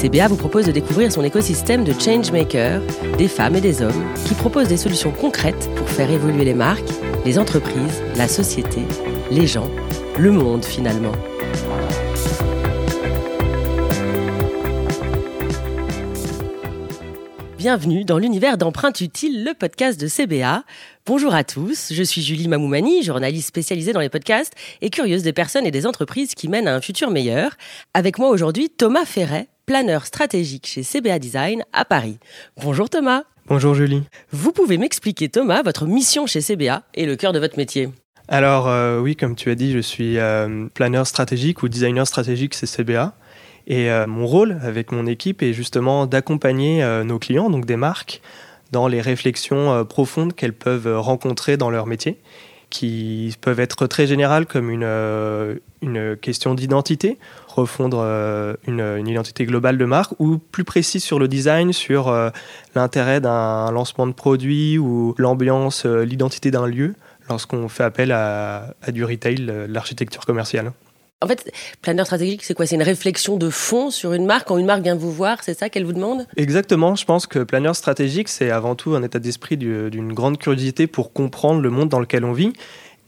CBA vous propose de découvrir son écosystème de changemakers, des femmes et des hommes qui proposent des solutions concrètes pour faire évoluer les marques, les entreprises, la société, les gens, le monde finalement. Bienvenue dans l'univers d'Empreinte Utile, le podcast de CBA. Bonjour à tous, je suis Julie Mamoumani, journaliste spécialisée dans les podcasts et curieuse des personnes et des entreprises qui mènent à un futur meilleur. Avec moi aujourd'hui, Thomas Ferret, planeur stratégique chez CBA Design à Paris. Bonjour Thomas. Bonjour Julie. Vous pouvez m'expliquer Thomas votre mission chez CBA et le cœur de votre métier Alors euh, oui, comme tu as dit, je suis euh, planeur stratégique ou designer stratégique chez CBA. Et euh, mon rôle avec mon équipe est justement d'accompagner nos clients, donc des marques, dans les réflexions profondes qu'elles peuvent rencontrer dans leur métier qui peuvent être très générales comme une, euh, question d'identité, refondre euh, une, identité globale de marque, ou plus précis sur le design, sur euh, l'intérêt d'un lancement de produit ou l'ambiance, l'identité d'un lieu lorsqu'on fait appel à du retail, l'architecture commerciale. En fait, planeur stratégique, c'est quoi? C'est une réflexion de fond sur une marque. Quand une marque vient vous voir, c'est ça qu'elle vous demande? Exactement. Je pense que planeur stratégique, c'est avant tout un état d'esprit d'une grande curiosité pour comprendre le monde dans lequel on vit.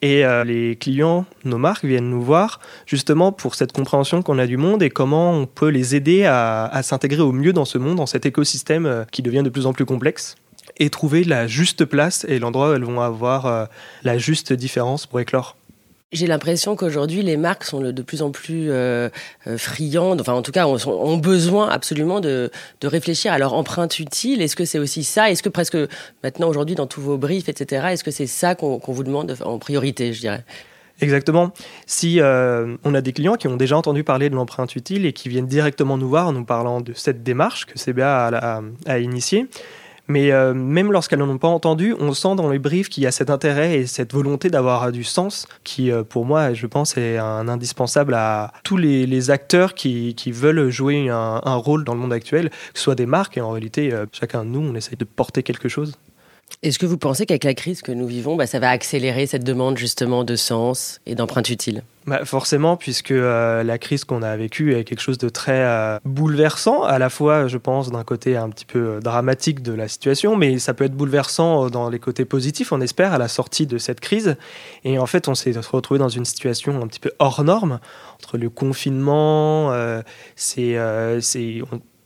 Et euh, les clients, nos marques viennent nous voir justement pour cette compréhension qu'on a du monde et comment on peut les aider à, s'intégrer au mieux dans ce monde, dans cet écosystème euh, qui devient de plus en plus complexe et trouver la juste place et l'endroit où elles vont avoir euh, la juste différence pour éclore. J'ai l'impression qu'aujourd'hui, les marques sont de plus en plus euh, euh, friandes, enfin en tout cas, ont, besoin absolument de, de, réfléchir à leur empreinte utile. Est-ce que c'est aussi ça? Est-ce que presque maintenant, aujourd'hui, dans tous vos briefs, etc., est-ce que c'est ça qu'on vous demande en priorité, je dirais? Exactement. Si euh, on a des clients qui ont déjà entendu parler de l'empreinte utile et qui viennent directement nous voir en nous parlant de cette démarche que CBA a, a, a initiée, mais euh, même lorsqu'elles n'en ont pas entendu, on sent dans les briefs qu'il y a cet intérêt et cette volonté d'avoir du sens qui, euh, pour moi, je pense, est un indispensable à tous les, acteurs qui, veulent jouer un, rôle dans le monde actuel, que ce soit des marques, et en réalité, euh, chacun de nous, on essaye de porter quelque chose. Est-ce que vous pensez qu'avec la crise que nous vivons, bah, ça va accélérer cette demande justement de sens et d'empreinte utile bah Forcément, puisque euh, la crise qu'on a vécue est quelque chose de très euh, bouleversant, à la fois, je pense, d'un côté un petit peu euh, dramatique de la situation, mais ça peut être bouleversant dans les côtés positifs, on espère, à la sortie de cette crise. Et en fait, on s'est retrouvé dans une situation un petit peu hors norme, entre le confinement, c'est, c'est,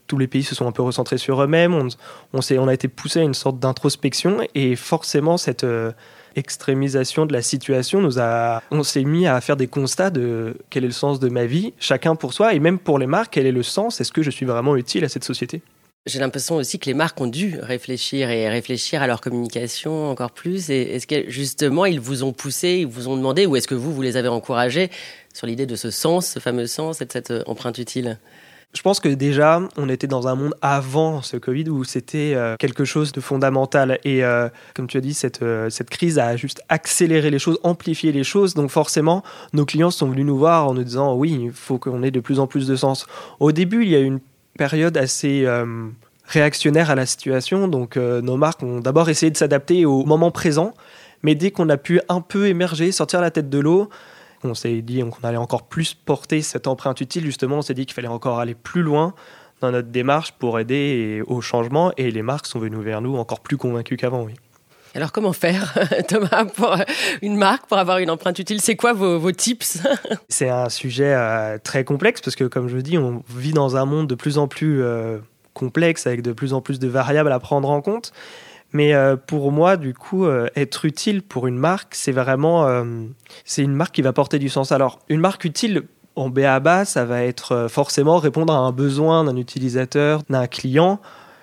tous les pays se sont un peu recentrés sur eux-mêmes. On, on, on a été poussé à une sorte d'introspection et forcément cette euh, extrémisation de la situation nous a, on s'est mis à faire des constats de quel est le sens de ma vie, chacun pour soi et même pour les marques, quel est le sens? Est-ce que je suis vraiment utile à cette société? J'ai l'impression aussi que les marques ont dû réfléchir et réfléchir à leur communication encore plus. Est-ce que justement ils vous ont poussé, ils vous ont demandé, ou est-ce que vous, vous les avez encouragés sur l'idée de ce sens, ce fameux sens et de cette euh, empreinte utile? Je pense que déjà, on était dans un monde avant ce Covid où c'était euh, quelque chose de fondamental. Et euh, comme tu as dit, cette, euh, cette crise a juste accéléré les choses, amplifié les choses. Donc forcément, nos clients sont venus nous voir en nous disant oui, il faut qu'on ait de plus en plus de sens. Au début, il y a eu une période assez réactionnaire à la situation. Donc nos marques ont d'abord essayé de s'adapter au moment présent. Mais dès qu'on a pu un peu émerger, sortir la tête de l'eau, on s'est dit qu'on allait encore plus porter cette empreinte utile. Justement, on s'est dit qu'il fallait encore aller plus loin dans notre démarche pour aider au changement. Et les marques sont venues vers nous encore plus convaincues qu'avant, oui. Alors comment faire, Thomas, pour une marque, pour avoir une empreinte utile? C'est quoi vos, tips? C'est un sujet euh, très complexe parce que, comme je dis, on vit dans un monde de plus en plus euh, complexe avec de plus en plus de variables à prendre en compte. Mais euh, pour moi, du coup, euh, être utile pour une marque, c'est vraiment, euh, c'est une marque qui va porter du sens. Alors, une marque utile en BABA, ça va être forcément répondre à un besoin d'un utilisateur, d'un client.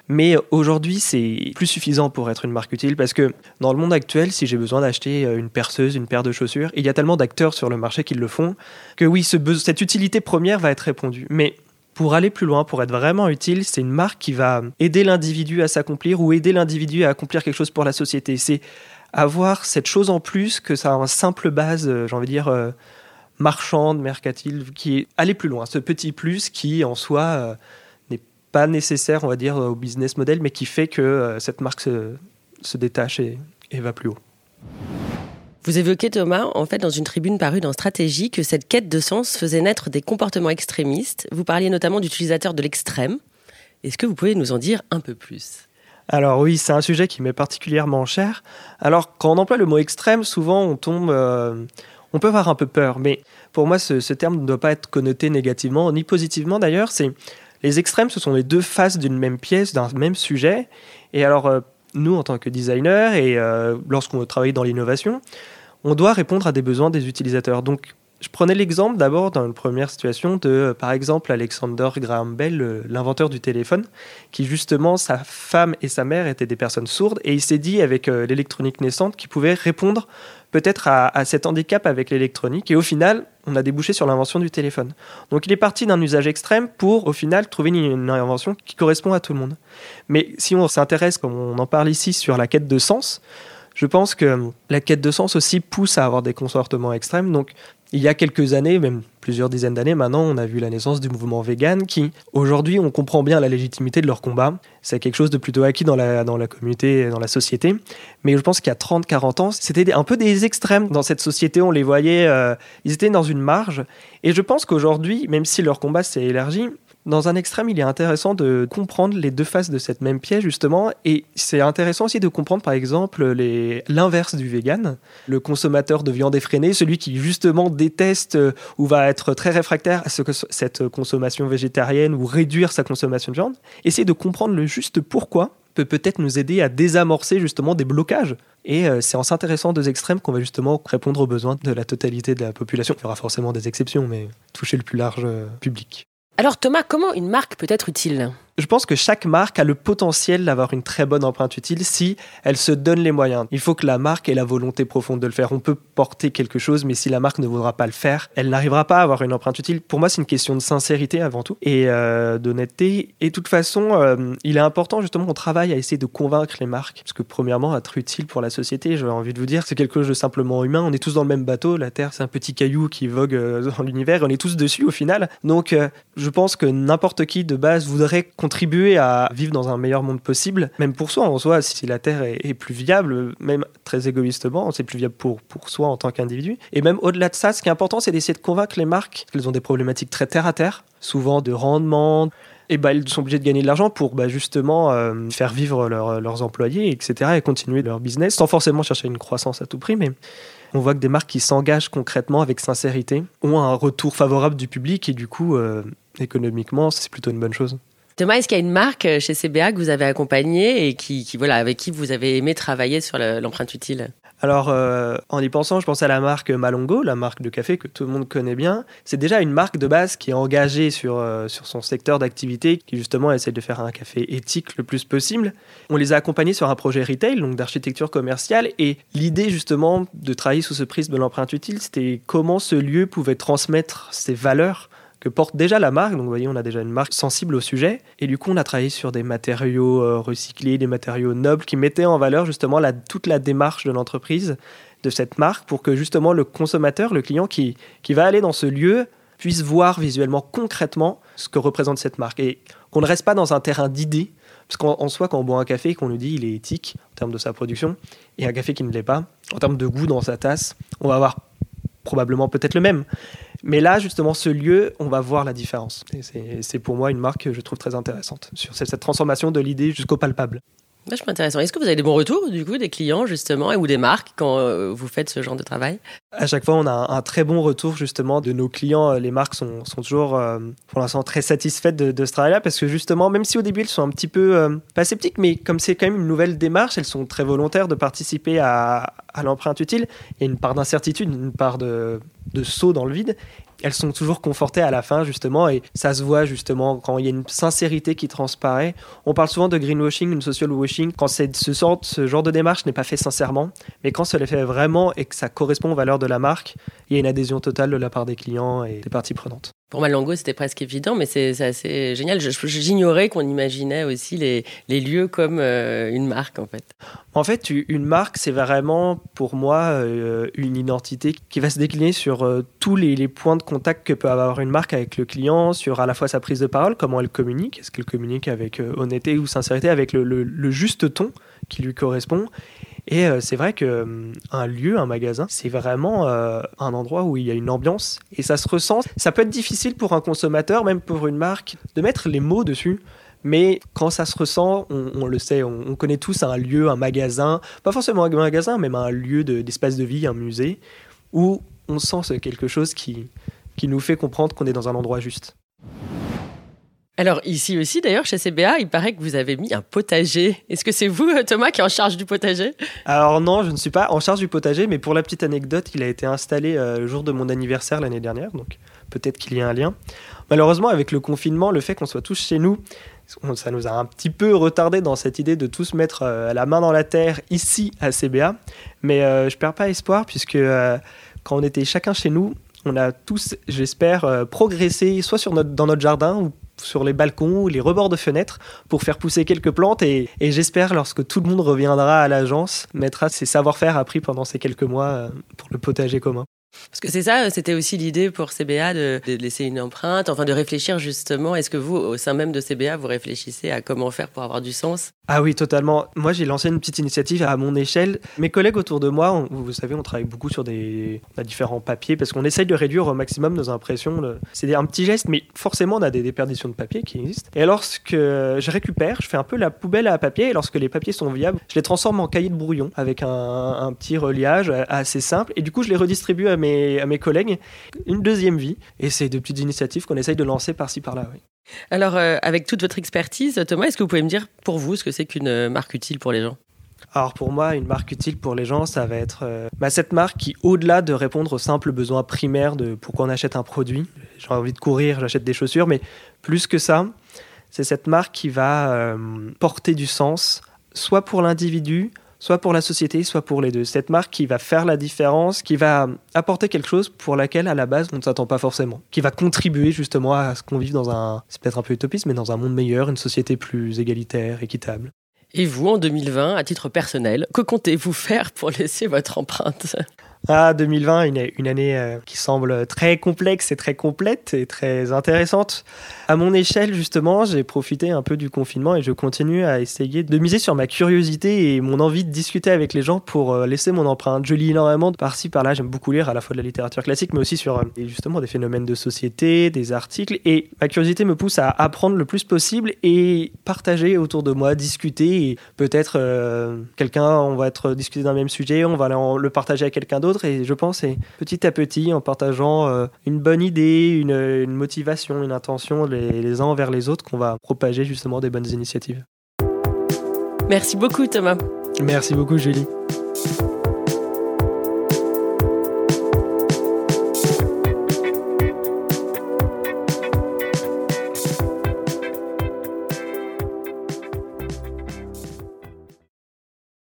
Mais aujourd'hui, c'est plus suffisant pour être une marque utile parce que dans le monde actuel, si j'ai besoin d'acheter une perceuse, une paire de chaussures, il y a tellement d'acteurs sur le marché qui le font que oui, ce cette utilité première va être répondue. Mais pour aller plus loin, pour être vraiment utile, c'est une marque qui va aider l'individu à s'accomplir ou aider l'individu à accomplir quelque chose pour la société. C'est avoir cette chose en plus que ça a une simple base, euh, j'ai envie de dire, euh, marchande, mercantile, qui est aller plus loin. Ce petit plus qui, en soi, euh, n'est pas nécessaire, on va dire, au business model, mais qui fait que cette marque se, détache et va plus haut. Vous évoquez, Thomas, en fait, dans une tribune parue dans Stratégie, que cette quête de sens faisait naître des comportements extrémistes. Vous parliez notamment d'utilisateurs de l'extrême. Est-ce que vous pouvez nous en dire un peu plus? Alors oui, c'est un sujet qui m'est particulièrement cher. Alors quand on emploie le mot extrême, souvent on tombe, euh, on peut avoir un peu peur, mais pour moi ce, terme ne doit pas être connoté négativement ni positivement d'ailleurs. C'est les extrêmes, ce sont les deux faces d'une même pièce, d'un même sujet. Et alors euh, nous, en tant que designers et euh, lorsqu'on travaille dans l'innovation, on doit répondre à des besoins des utilisateurs. Donc je prenais l'exemple d'abord dans une première situation de, euh, par exemple, Alexander Graham Bell, l'inventeur du téléphone, qui justement, sa femme et sa mère étaient des personnes sourdes, et il s'est dit avec euh, l'électronique naissante qu'il pouvait répondre peut-être à, cet handicap avec l'électronique, et au final, on a débouché sur l'invention du téléphone. Donc il est parti d'un usage extrême pour, au final, trouver une invention qui correspond à tout le monde. Mais si on s'intéresse, comme on en parle ici, sur la quête de sens, je pense que la quête de sens aussi pousse à avoir des comportements extrêmes. Donc, il y a quelques années, même plusieurs dizaines d'années maintenant, on a vu la naissance du mouvement vegan qui, aujourd'hui, on comprend bien la légitimité de leur combat. C'est quelque chose de plutôt acquis dans la, dans la communauté, dans la société. Mais je pense qu'il y a 30, 40 ans, c'était un peu des extrêmes dans cette société. On les voyait, euh, ils étaient dans une marge. Et je pense qu'aujourd'hui, même si leur combat s'est élargi, dans un extrême, il est intéressant de comprendre les deux faces de cette même pièce, justement. Et c'est intéressant aussi de comprendre, par exemple, l'inverse du vegan, le consommateur de viande effrénée, celui qui, justement, déteste euh, ou va être très réfractaire à ce que, cette consommation végétarienne ou réduire sa consommation de viande. Essayer de comprendre le juste pourquoi peut peut-être nous aider à désamorcer justement des blocages. Et euh, c'est en s'intéressant aux deux extrêmes qu'on va justement répondre aux besoins de la totalité de la population. Il y aura forcément des exceptions, mais toucher le plus large euh, public. Alors Thomas, comment une marque peut être utile? Je pense que chaque marque a le potentiel d'avoir une très bonne empreinte utile si elle se donne les moyens. Il faut que la marque ait la volonté profonde de le faire. On peut porter quelque chose, mais si la marque ne voudra pas le faire, elle n'arrivera pas à avoir une empreinte utile. Pour moi, c'est une question de sincérité avant tout et euh, d'honnêteté. Et de toute façon, euh, il est important justement qu'on travaille à essayer de convaincre les marques. Parce que premièrement, être utile pour la société, j'ai envie de vous dire, c'est quelque chose de simplement humain. On est tous dans le même bateau. La Terre, c'est un petit caillou qui vogue euh, dans l'univers. On est tous dessus au final. Donc, je pense que n'importe qui de base voudrait contribuer à vivre dans un meilleur monde possible, même pour soi. En soi, si la Terre est, plus viable, même très égoïstement, c'est plus viable pour, pour soi en tant qu'individu. Et même au-delà de ça, ce qui est important, c'est d'essayer de convaincre les marques qu'elles ont des problématiques très terre à terre, souvent de rendement, et bah, elles sont obligées de gagner de l'argent pour bah, justement euh, faire vivre leurs employés, etc., et continuer leur business, sans forcément chercher une croissance à tout prix, mais on voit que des marques qui s'engagent concrètement avec sincérité ont un retour favorable du public, et du coup, euh, économiquement, c'est plutôt une bonne chose. Thomas, est-ce qu'il y a une marque euh, chez CBA que vous avez accompagnée et qui, voilà, avec qui vous avez aimé travailler sur l'empreinte utile? Alors, euh, en y pensant, je pense à la marque Malongo, la marque de café que tout le monde connaît bien. C'est déjà une marque de base qui est engagée sur, euh, sur son secteur d'activité, qui justement essaie de faire un café éthique le plus possible. On les a accompagnés sur un projet retail, donc d'architecture commerciale, et l'idée justement de travailler sous ce prisme de l'empreinte utile, c'était comment ce lieu pouvait transmettre ses valeurs que porte déjà la marque. Donc, vous voyez, on a déjà une marque sensible au sujet. Et du coup, on a travaillé sur des matériaux euh, recyclés, des matériaux nobles qui mettaient en valeur justement la, toute la démarche de l'entreprise, de cette marque, pour que justement le consommateur, le client qui, qui va aller dans ce lieu, puisse voir visuellement, concrètement, ce que représente cette marque. Et qu'on ne reste pas dans un terrain d'idées. Parce qu'en soi, quand on boit un café et qu'on nous dit il est éthique en termes de sa production, et un café qui ne l'est pas, en termes de goût dans sa tasse, on va avoir probablement peut-être le même. Mais là, justement, ce lieu, on va voir la différence. Et c'est pour moi une marque que je trouve très intéressante sur cette, transformation de l'idée jusqu'au palpable. Intéressant. Est-ce que vous avez des bons retours du coup des clients justement ou des marques quand euh, vous faites ce genre de travail? À chaque fois, on a un, très bon retour justement de nos clients. Les marques sont, sont toujours euh, pour l'instant très satisfaites de, ce travail-là parce que justement, même si au début elles sont un petit peu euh, pas sceptiques, mais comme c'est quand même une nouvelle démarche, elles sont très volontaires de participer à, à l'empreinte utile. Il y a une part d'incertitude, une part de, de saut dans le vide elles sont toujours confortées à la fin, justement, et ça se voit justement quand il y a une sincérité qui transparaît. On parle souvent de greenwashing, une social washing, quand ce, ce genre de démarche n'est pas fait sincèrement, mais quand cela fait vraiment et que ça correspond aux valeurs de la marque, il y a une adhésion totale de la part des clients et des parties prenantes. Pour Malango, c'était presque évident, mais c'est assez génial. J'ignorais qu'on imaginait aussi les, les, lieux comme euh, une marque, en fait. En fait, une marque, c'est vraiment, pour moi, euh, une identité qui va se décliner sur euh, tous les, points de contact que peut avoir une marque avec le client, sur à la fois sa prise de parole, comment elle communique, est-ce qu'elle communique avec honnêteté ou sincérité, avec le, le juste ton qui lui correspond, et euh, c'est vrai que hum, un lieu, un magasin, c'est vraiment euh, un endroit où il y a une ambiance et ça se ressent. Ça peut être difficile pour un consommateur, même pour une marque, de mettre les mots dessus. Mais quand ça se ressent, on, le sait, on, connaît tous un lieu, un magasin, pas forcément un magasin, même un lieu d'espace de, vie, un musée, où on sent quelque chose qui, qui nous fait comprendre qu'on est dans un endroit juste. Alors ici aussi, d'ailleurs, chez CBA, il paraît que vous avez mis un potager. Est-ce que c'est vous, euh, Thomas, qui est en charge du potager? Alors non, je ne suis pas en charge du potager, mais pour la petite anecdote, il a été installé euh, le jour de mon anniversaire l'année dernière, donc peut-être qu'il y a un lien. Malheureusement, avec le confinement, le fait qu'on soit tous chez nous, ça nous a un petit peu retardé dans cette idée de tous mettre euh, la main dans la terre ici à CBA. Mais je perds pas espoir puisque quand on était chacun chez nous, on a tous, j'espère, progressé soit dans notre jardin ou sur les balcons ou les rebords de fenêtres pour faire pousser quelques plantes et, j'espère lorsque tout le monde reviendra à l'agence mettra ses savoir-faire appris pendant ces quelques mois euh, pour le potager commun. Parce que c'est ça, c'était aussi l'idée pour CBA de, laisser une empreinte, enfin de réfléchir justement. Est-ce que vous, au sein même de CBA, vous réfléchissez à comment faire pour avoir du sens? Ah oui, totalement. Moi, j'ai lancé une petite initiative à mon échelle. Mes collègues autour de moi, vous savez, on travaille beaucoup sur des différents papiers parce qu'on essaye de réduire au maximum nos impressions. C'est un petit geste, mais forcément, on a des déperditions de papier qui existent. Et lorsque je récupère, je fais un peu la poubelle à papier. Et lorsque les papiers sont viables, je les transforme en cahiers de brouillon avec un, un petit reliage assez simple. Et du coup, je les redistribue à mes, à mes collègues une deuxième vie. Et c'est de petites initiatives qu'on essaye de lancer par-ci par-là. Oui. Alors, euh, avec toute votre expertise, Thomas, est-ce que vous pouvez me dire pour vous ce que c'est qu'une euh, marque utile pour les gens? Alors pour moi, une marque utile pour les gens, ça va être euh, bah, cette marque qui, au-delà de répondre aux simples besoins primaires de pourquoi on achète un produit, j'ai envie de courir, j'achète des chaussures, mais plus que ça, c'est cette marque qui va porter du sens, soit pour l'individu, soit pour la société, soit pour les deux. Cette marque qui va faire la différence, qui va apporter quelque chose pour laquelle à la base on ne s'attend pas forcément, qui va contribuer justement à ce qu'on vive dans un, c'est peut-être un peu utopiste, mais dans un monde meilleur, une société plus égalitaire, équitable. Et vous, en 2020, à titre personnel, que comptez-vous faire pour laisser votre empreinte? Ah, 2020, une, année euh, qui semble très complexe et très complète et très intéressante. À mon échelle, justement, j'ai profité un peu du confinement et je continue à essayer de miser sur ma curiosité et mon envie de discuter avec les gens pour euh, laisser mon empreinte. Je lis énormément par-ci, par-là. J'aime beaucoup lire à la fois de la littérature classique, mais aussi sur euh, justement des phénomènes de société, des articles. Et ma curiosité me pousse à apprendre le plus possible et partager autour de moi, discuter. Et peut-être quelqu'un, on va être discuté d'un même sujet, on va le partager à quelqu'un d'autre et je pense, c'est petit à petit, en partageant euh, une bonne idée, une, motivation, une intention les, les uns envers les autres, qu'on va propager justement des bonnes initiatives. Merci beaucoup Thomas. Merci beaucoup Julie.